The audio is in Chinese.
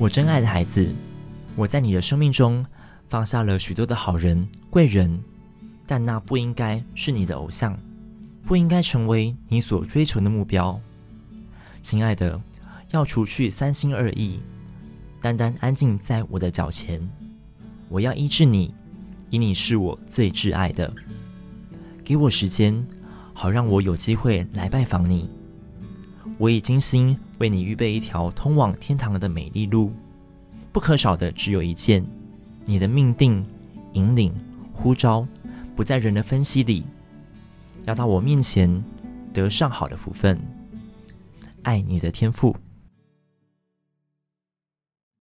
我真爱的孩子，我在你的生命中放下了许多的好人贵人，但那不应该是你的偶像，不应该成为你所追求的目标。亲爱的，要除去三心二意，单单安静在我的脚前。我要医治你，因你是我最挚爱的。给我时间，好让我有机会来拜访你。我已精心为你预备一条通往天堂的美丽路，不可少的只有一件：你的命定、引领、呼召，不在人的分析里，要到我面前得上好的福分。爱你的天赋。